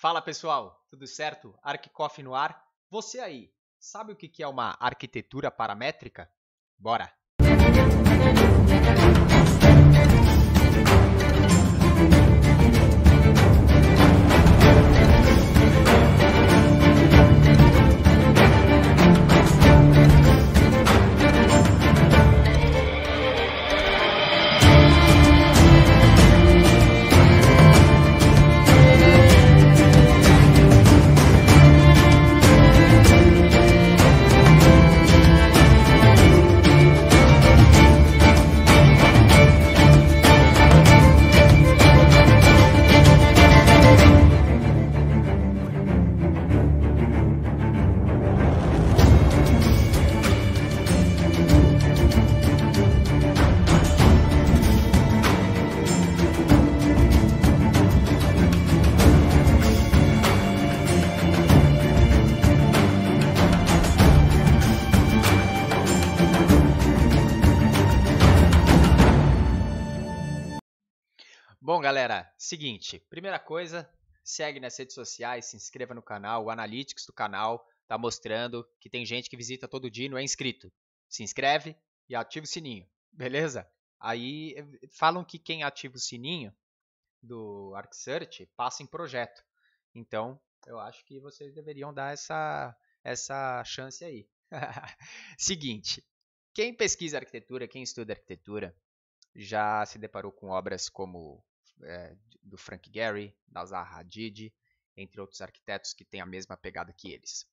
Fala pessoal, tudo certo? ArcCoff no ar. Você aí, sabe o que é uma arquitetura paramétrica? Bora! Bom, galera, seguinte, primeira coisa, segue nas redes sociais, se inscreva no canal, o Analytics do canal tá mostrando que tem gente que visita todo dia e não é inscrito. Se inscreve e ativa o sininho, beleza? Aí falam que quem ativa o sininho do ArcSearch passa em projeto. Então, eu acho que vocês deveriam dar essa, essa chance aí. Seguinte, quem pesquisa arquitetura, quem estuda arquitetura, já se deparou com obras como é, do Frank Gehry, da Zaha Hadid, entre outros arquitetos que têm a mesma pegada que eles.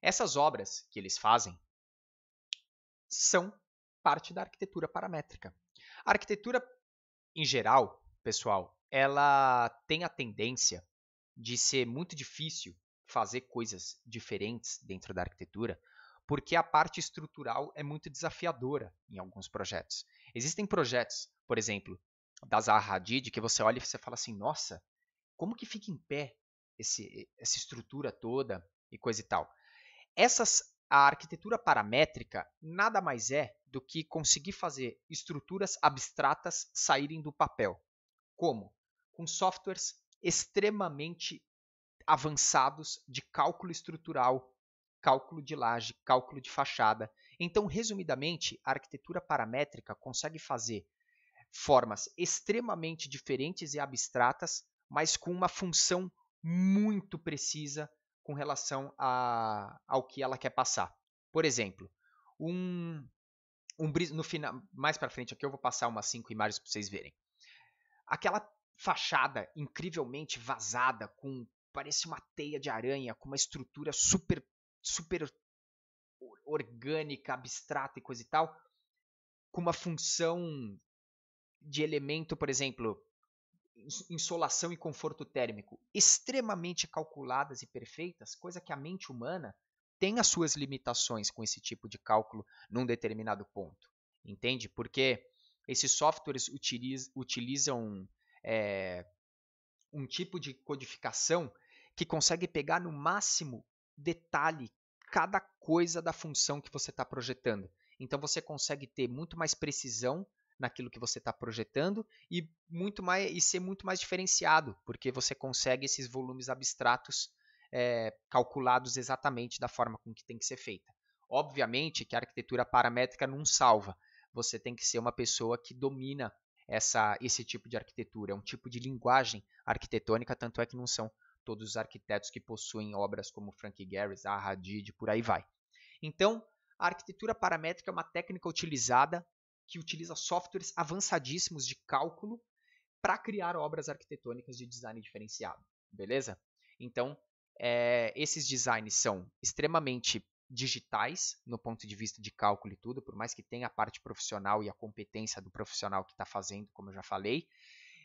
Essas obras que eles fazem são parte da arquitetura paramétrica. A arquitetura, em geral, pessoal, ela tem a tendência de ser muito difícil fazer coisas diferentes dentro da arquitetura, porque a parte estrutural é muito desafiadora em alguns projetos. Existem projetos, por exemplo, da Zaha Hadid, que você olha e você fala assim, nossa, como que fica em pé esse, essa estrutura toda e coisa e tal. Essas, a arquitetura paramétrica nada mais é do que conseguir fazer estruturas abstratas saírem do papel. Como? Com softwares extremamente avançados de cálculo estrutural, cálculo de laje, cálculo de fachada. Então, resumidamente, a arquitetura paramétrica consegue fazer formas extremamente diferentes e abstratas, mas com uma função muito precisa com relação a, ao que ela quer passar. Por exemplo, um, um no final, mais para frente aqui eu vou passar umas cinco imagens para vocês verem. Aquela fachada incrivelmente vazada, com parece uma teia de aranha, com uma estrutura super super orgânica, abstrata e coisa e tal, com uma função de elemento, por exemplo, insolação e conforto térmico, extremamente calculadas e perfeitas, coisa que a mente humana tem as suas limitações com esse tipo de cálculo num determinado ponto. Entende? Porque esses softwares utiliz, utilizam é, um tipo de codificação que consegue pegar no máximo detalhe cada coisa da função que você está projetando. Então você consegue ter muito mais precisão naquilo que você está projetando e muito mais e ser muito mais diferenciado, porque você consegue esses volumes abstratos é, calculados exatamente da forma com que tem que ser feita. Obviamente que a arquitetura paramétrica não salva. Você tem que ser uma pessoa que domina essa, esse tipo de arquitetura, é um tipo de linguagem arquitetônica, tanto é que não são todos os arquitetos que possuem obras como Frank Gehry, Zaha Hadid, por aí vai. Então, a arquitetura paramétrica é uma técnica utilizada que utiliza softwares avançadíssimos de cálculo para criar obras arquitetônicas de design diferenciado, beleza? Então, é, esses designs são extremamente digitais no ponto de vista de cálculo e tudo, por mais que tenha a parte profissional e a competência do profissional que está fazendo, como eu já falei,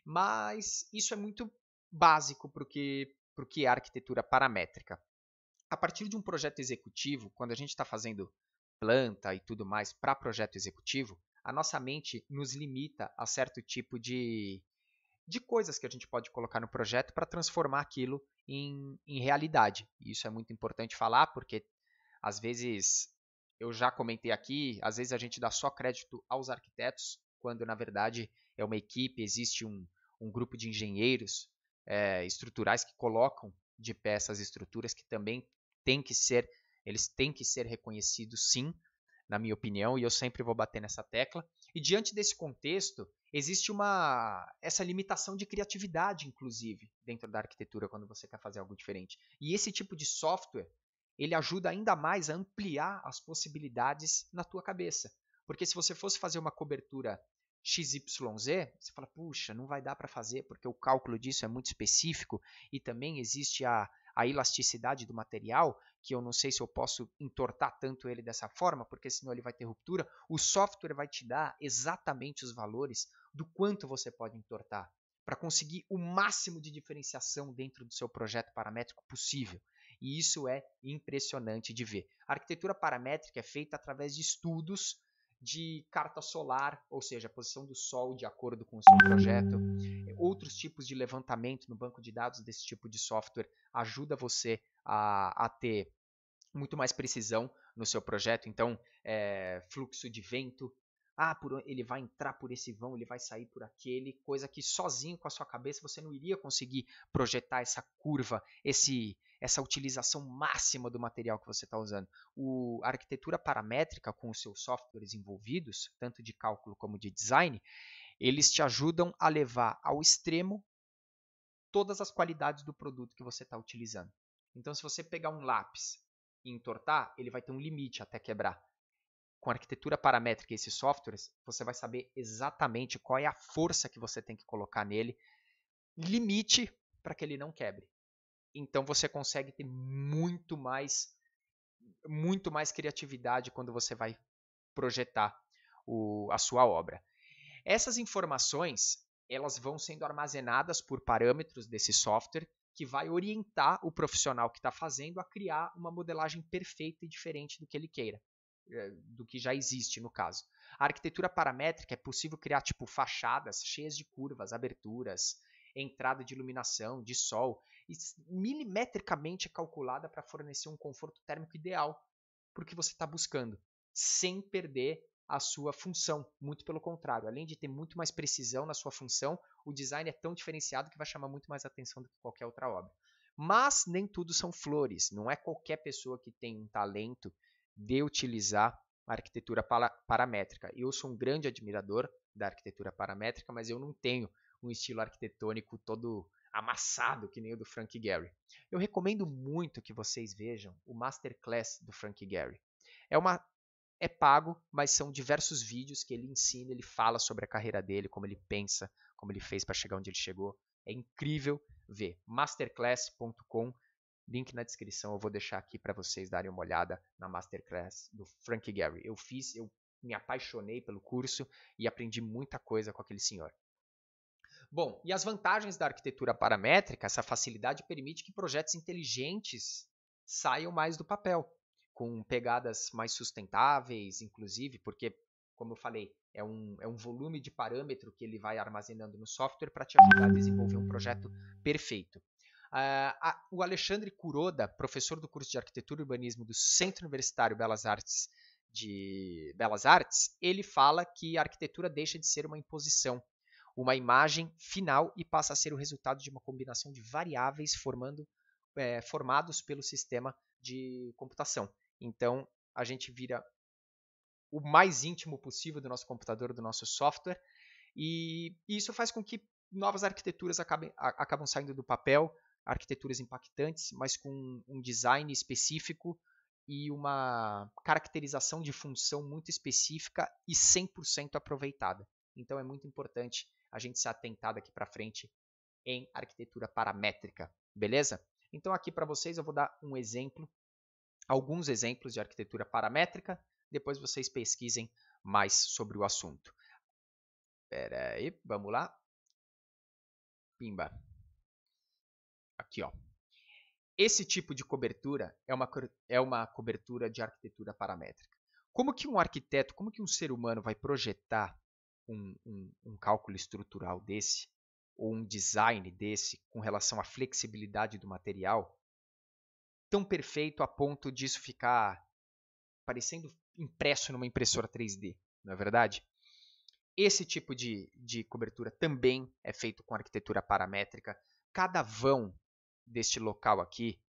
mas isso é muito básico para o que, é arquitetura paramétrica. A partir de um projeto executivo, quando a gente está fazendo planta e tudo mais para projeto executivo, a nossa mente nos limita a certo tipo de, de coisas que a gente pode colocar no projeto para transformar aquilo em, em realidade. E isso é muito importante falar, porque às vezes eu já comentei aqui, às vezes a gente dá só crédito aos arquitetos, quando na verdade é uma equipe, existe um, um grupo de engenheiros é, estruturais que colocam de peças e estruturas que também tem que ser, eles têm que ser reconhecidos sim, na minha opinião, e eu sempre vou bater nessa tecla. E diante desse contexto, existe uma essa limitação de criatividade, inclusive, dentro da arquitetura quando você quer fazer algo diferente. E esse tipo de software, ele ajuda ainda mais a ampliar as possibilidades na tua cabeça. Porque se você fosse fazer uma cobertura XYZ, você fala, puxa, não vai dar para fazer porque o cálculo disso é muito específico e também existe a, a elasticidade do material, que eu não sei se eu posso entortar tanto ele dessa forma, porque senão ele vai ter ruptura. O software vai te dar exatamente os valores do quanto você pode entortar, para conseguir o máximo de diferenciação dentro do seu projeto paramétrico possível. E isso é impressionante de ver. A arquitetura paramétrica é feita através de estudos de carta solar, ou seja, a posição do Sol de acordo com o seu projeto. Outros tipos de levantamento no banco de dados desse tipo de software ajuda você a, a ter muito mais precisão no seu projeto. Então, é, fluxo de vento, ah, por, ele vai entrar por esse vão, ele vai sair por aquele, coisa que sozinho com a sua cabeça você não iria conseguir projetar essa curva, esse essa utilização máxima do material que você está usando. O, a arquitetura paramétrica com os seus softwares envolvidos, tanto de cálculo como de design, eles te ajudam a levar ao extremo todas as qualidades do produto que você está utilizando. Então, se você pegar um lápis e entortar, ele vai ter um limite até quebrar. Com a arquitetura paramétrica e esses softwares, você vai saber exatamente qual é a força que você tem que colocar nele, limite para que ele não quebre. Então você consegue ter muito mais muito mais criatividade quando você vai projetar o, a sua obra. Essas informações elas vão sendo armazenadas por parâmetros desse software que vai orientar o profissional que está fazendo a criar uma modelagem perfeita e diferente do que ele queira, eh, do que já existe no caso. A arquitetura paramétrica é possível criar tipo fachadas cheias de curvas, aberturas, entrada de iluminação, de sol, milimetricamente calculada para fornecer um conforto térmico ideal para o que você está buscando, sem perder a sua função. Muito pelo contrário, além de ter muito mais precisão na sua função, o design é tão diferenciado que vai chamar muito mais atenção do que qualquer outra obra. Mas nem tudo são flores. Não é qualquer pessoa que tem um talento de utilizar a arquitetura paramétrica. Eu sou um grande admirador da arquitetura paramétrica, mas eu não tenho um estilo arquitetônico todo amassado que nem o do Frank Gehry. Eu recomendo muito que vocês vejam o Masterclass do Frank Gehry. É uma é pago, mas são diversos vídeos que ele ensina, ele fala sobre a carreira dele, como ele pensa, como ele fez para chegar onde ele chegou. É incrível ver. masterclass.com, link na descrição, eu vou deixar aqui para vocês darem uma olhada na Masterclass do Frank Gehry. Eu fiz, eu me apaixonei pelo curso e aprendi muita coisa com aquele senhor. Bom, e as vantagens da arquitetura paramétrica, essa facilidade permite que projetos inteligentes saiam mais do papel, com pegadas mais sustentáveis, inclusive, porque, como eu falei, é um, é um volume de parâmetro que ele vai armazenando no software para te ajudar a desenvolver um projeto perfeito. Uh, a, o Alexandre Kuroda, professor do curso de Arquitetura e Urbanismo do Centro Universitário Belas Artes de Belas Artes, ele fala que a arquitetura deixa de ser uma imposição uma imagem final e passa a ser o resultado de uma combinação de variáveis formando, é, formados pelo sistema de computação. Então, a gente vira o mais íntimo possível do nosso computador, do nosso software, e isso faz com que novas arquiteturas acabem, acabam saindo do papel, arquiteturas impactantes, mas com um design específico e uma caracterização de função muito específica e 100% aproveitada. Então é muito importante a gente se atentar daqui para frente em arquitetura paramétrica, beleza? Então aqui para vocês eu vou dar um exemplo, alguns exemplos de arquitetura paramétrica, depois vocês pesquisem mais sobre o assunto. Espera aí, vamos lá. Pimba. Aqui, ó. Esse tipo de cobertura é uma, é uma cobertura de arquitetura paramétrica. Como que um arquiteto, como que um ser humano vai projetar um, um, um cálculo estrutural desse, ou um design desse com relação à flexibilidade do material, tão perfeito a ponto disso ficar parecendo impresso numa impressora 3D, não é verdade? Esse tipo de, de cobertura também é feito com arquitetura paramétrica. Cada vão deste local aqui,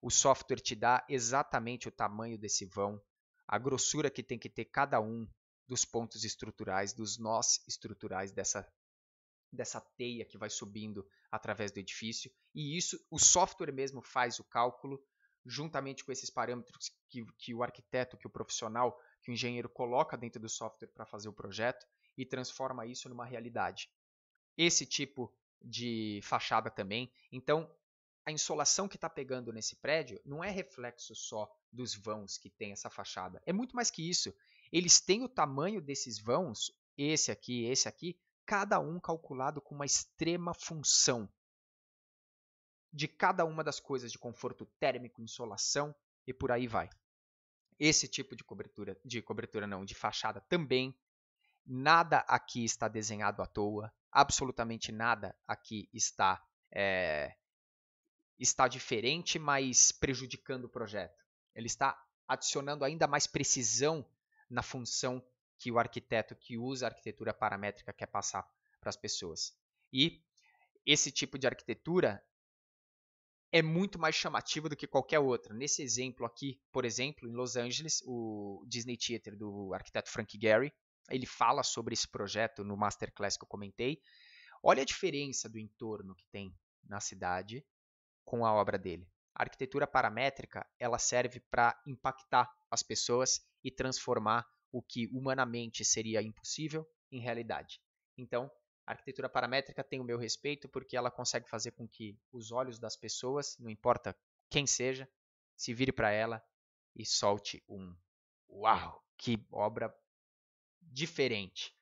o software te dá exatamente o tamanho desse vão, a grossura que tem que ter cada um dos pontos estruturais, dos nós estruturais dessa, dessa teia que vai subindo através do edifício. E isso, o software mesmo faz o cálculo, juntamente com esses parâmetros que, que o arquiteto, que o profissional, que o engenheiro coloca dentro do software para fazer o projeto e transforma isso numa realidade. Esse tipo de fachada também. Então, a insolação que está pegando nesse prédio não é reflexo só dos vãos que tem essa fachada. É muito mais que isso. Eles têm o tamanho desses vãos, esse aqui, esse aqui, cada um calculado com uma extrema função de cada uma das coisas de conforto térmico, insolação e por aí vai. Esse tipo de cobertura, de cobertura não, de fachada também. Nada aqui está desenhado à toa, absolutamente nada aqui está é, está diferente, mas prejudicando o projeto. Ele está adicionando ainda mais precisão na função que o arquiteto que usa a arquitetura paramétrica quer passar para as pessoas. E esse tipo de arquitetura é muito mais chamativo do que qualquer outra. Nesse exemplo aqui, por exemplo, em Los Angeles, o Disney Theater do arquiteto Frank Gehry, ele fala sobre esse projeto no masterclass que eu comentei. Olha a diferença do entorno que tem na cidade com a obra dele. A arquitetura paramétrica, ela serve para impactar as pessoas e transformar o que humanamente seria impossível em realidade. Então, a arquitetura paramétrica tem o meu respeito porque ela consegue fazer com que os olhos das pessoas, não importa quem seja, se vire para ela e solte um uau, que obra diferente.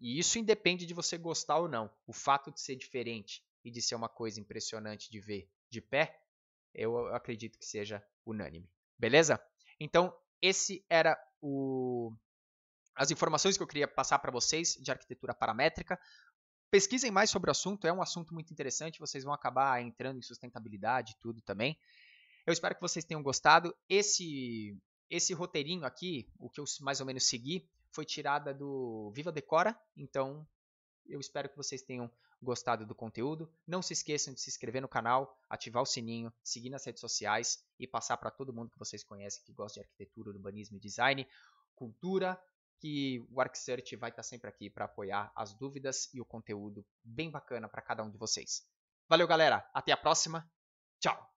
E isso independe de você gostar ou não. O fato de ser diferente e de ser uma coisa impressionante de ver de pé, eu acredito que seja unânime. Beleza? Então, esse era o as informações que eu queria passar para vocês de arquitetura paramétrica. Pesquisem mais sobre o assunto, é um assunto muito interessante, vocês vão acabar entrando em sustentabilidade e tudo também. Eu espero que vocês tenham gostado. Esse esse roteirinho aqui, o que eu mais ou menos segui, foi tirada do Viva Decora, então eu espero que vocês tenham gostado do conteúdo. Não se esqueçam de se inscrever no canal, ativar o sininho, seguir nas redes sociais e passar para todo mundo que vocês conhecem que gosta de arquitetura, urbanismo e design, cultura, que o ArcSearch vai estar sempre aqui para apoiar as dúvidas e o conteúdo bem bacana para cada um de vocês. Valeu, galera. Até a próxima. Tchau.